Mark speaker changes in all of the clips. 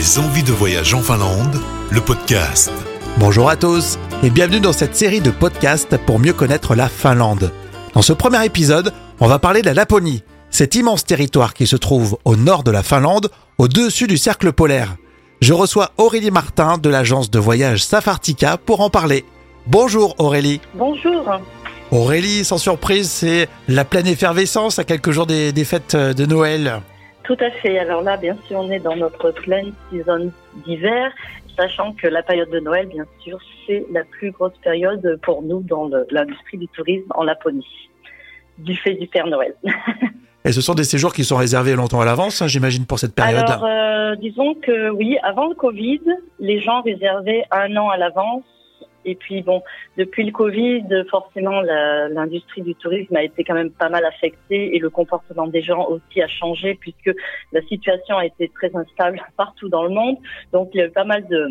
Speaker 1: Des envies de voyage en Finlande, le podcast.
Speaker 2: Bonjour à tous et bienvenue dans cette série de podcasts pour mieux connaître la Finlande. Dans ce premier épisode, on va parler de la Laponie, cet immense territoire qui se trouve au nord de la Finlande, au-dessus du cercle polaire. Je reçois Aurélie Martin de l'agence de voyage Safartica pour en parler. Bonjour Aurélie.
Speaker 3: Bonjour.
Speaker 2: Aurélie, sans surprise, c'est la pleine effervescence à quelques jours des, des fêtes de Noël.
Speaker 3: Tout à fait. Alors là, bien sûr, on est dans notre pleine saison d'hiver, sachant que la période de Noël, bien sûr, c'est la plus grosse période pour nous dans l'industrie du tourisme en Laponie, du fait du Père Noël.
Speaker 2: Et ce sont des séjours qui sont réservés longtemps à l'avance, hein, j'imagine, pour cette période-là.
Speaker 3: Alors, euh, disons que oui, avant le Covid, les gens réservaient un an à l'avance. Et puis bon, depuis le Covid, forcément, l'industrie du tourisme a été quand même pas mal affectée et le comportement des gens aussi a changé puisque la situation a été très instable partout dans le monde. Donc il y a eu pas mal de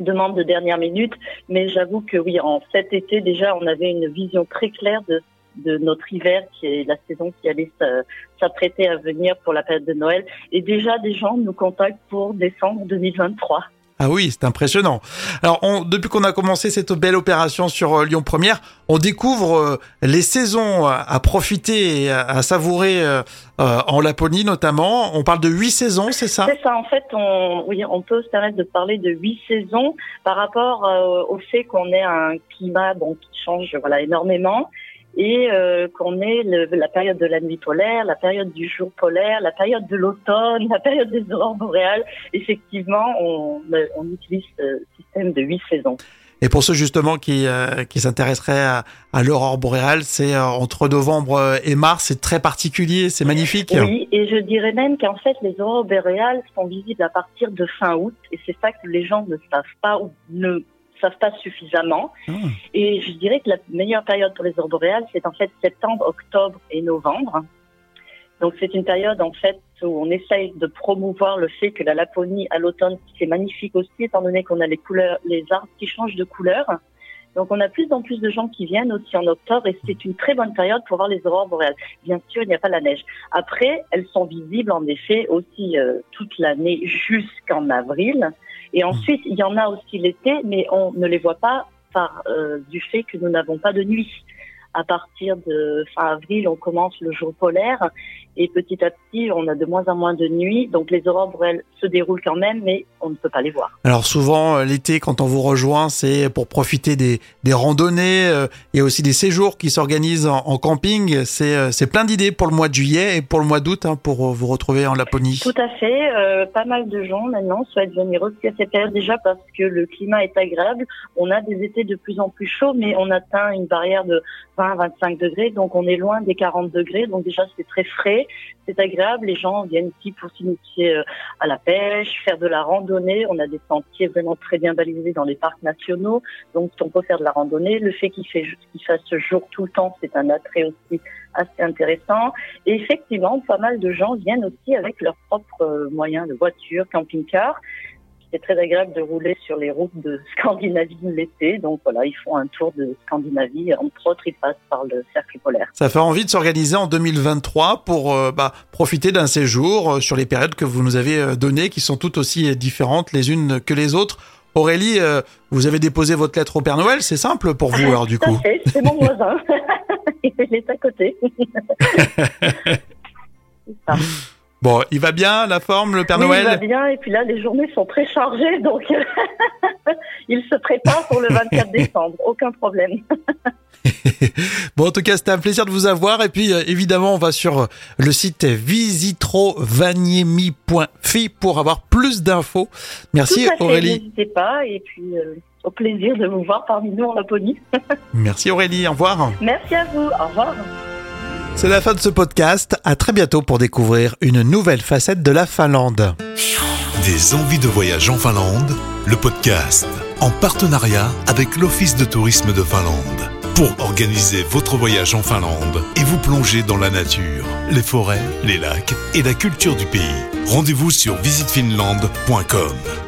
Speaker 3: demandes de dernière minute. Mais j'avoue que oui, en cet été déjà, on avait une vision très claire de notre hiver, qui est la saison qui allait s'a- s'apprêter à venir pour la période de Noël. Et déjà, des gens nous contactent pour décembre 2023.
Speaker 2: Ah oui, c'est impressionnant. Alors, on, depuis qu'on a commencé cette belle opération sur euh, Lyon Première, on découvre euh, les saisons à, à profiter et à, savourer euh, euh, en Laponie notamment. On parle de huit saisons, c'est ça?
Speaker 3: C'est ça, en fait, on, oui, on peut se permettre de parler de huit saisons par rapport euh, au fait qu'on ait un climat bon, qui change voilà, énormément et euh, qu'on ait le- la période de la nuit polaire, la période du jour polaire, la période de l'automne, la période des aurores boréales. Effectivement, on, on utilise ce système de huit saisons.
Speaker 2: Et pour ceux justement qui, euh, qui s'intéresseraient à, à l'aurore boréale, c'est euh, entre novembre euh, et mars, c'est très particulier, c'est magnifique.
Speaker 3: Oui, et je dirais même qu'en fait, les aurores boréales sont visibles à partir de fin août, et c'est ça que les gens ne savent pas ou ne savent pas suffisamment.
Speaker 2: Ah.
Speaker 3: Et je dirais que la meilleure période pour les aurores boréales, c'est en fait septembre, octobre et novembre. Donc c'est une période en fait où on essaye de promouvoir le fait que la Laponie à l'automne, c'est magnifique aussi, étant donné qu'on a les couleurs, les arbres qui changent de couleur. Donc on a plus en plus de gens qui viennent aussi en octobre et c'est une très bonne période pour voir les aurores boréales. Bien sûr, il n'y a pas la neige. Après, elles sont visibles en effet aussi euh, toute l'année jusqu'en avril. Et ensuite, il y en a aussi l'été, mais on ne les voit pas par euh, du fait que nous n'avons pas de nuit. À partir de fin avril, on commence le jour polaire et petit à petit, on a de moins en moins de nuit. Donc les aurores boréales se déroulent quand même, mais on ne peut pas les voir.
Speaker 2: Alors souvent, euh, l'été, quand on vous rejoint, c'est pour profiter des, des randonnées euh, et aussi des séjours qui s'organisent en, en camping. C'est euh, c'est plein d'idées pour le mois de juillet et pour le mois d'août hein, pour euh, vous retrouver en Laponie.
Speaker 3: Tout à fait. euh, pas mal de gens maintenant souhaitent venir aussi à cette période déjà parce que le climat est agréable. On a des étés de plus en plus chauds, mais on atteint une barrière de 20-25 degrés, donc on est loin des 40 degrés. Donc déjà c'est très frais, c'est agréable. Les gens viennent ici pour s'initier euh, à la pêche, faire de la randonnée. On a des sentiers vraiment très bien balisés dans les parcs nationaux, donc on peut faire de la randonnée. Le fait qu'il fasse jour tout le temps, c'est un attrait aussi assez intéressant. Et effectivement, pas mal de gens viennent aussi avec leurs propres euh, moyens de voiture, camping-car. C'est très agréable de rouler sur les routes de Scandinavie l'été. Donc voilà, ils font un tour de Scandinavie. Entre autres, ils passent par le cercle polaire.
Speaker 2: Ça fait envie de s'organiser en 2023 pour euh, bah, profiter d'un séjour euh, sur les périodes que vous nous avez euh, données, qui sont toutes aussi différentes les unes que les autres. Aurélie, euh, vous avez déposé votre lettre au Père Noël, c'est simple pour vous alors du coup.
Speaker 3: c'est mon voisin. Il est à côté.
Speaker 2: Bon, il va bien la forme, le Père
Speaker 3: Oui, il va
Speaker 2: Noël
Speaker 3: bien. Et puis là, les journées sont très chargées, donc il se prépare pour le 24 décembre. Aucun problème.
Speaker 2: Bon, en tout cas, c'était un plaisir de vous avoir. Et puis, euh, évidemment, on va sur euh, le site visitrovanyemi.fi pour avoir plus d'infos. Merci
Speaker 3: Tout à fait,
Speaker 2: Aurélie.
Speaker 3: N'hésitez pas. Et puis, euh, au plaisir de vous voir parmi nous en Laponie.
Speaker 2: Merci Aurélie, au revoir.
Speaker 3: Merci à vous. Au revoir.
Speaker 2: C'est la fin de ce podcast. À très bientôt pour découvrir une nouvelle facette de la Finlande.
Speaker 1: Des envies de voyage en Finlande, le podcast. En partenariat avec l'Office de tourisme de Finlande. Pour organiser votre voyage en Finlande et vous plonger dans la nature, les forêts, les lacs et la culture du pays. Rendez-vous sur visitefinlande.com.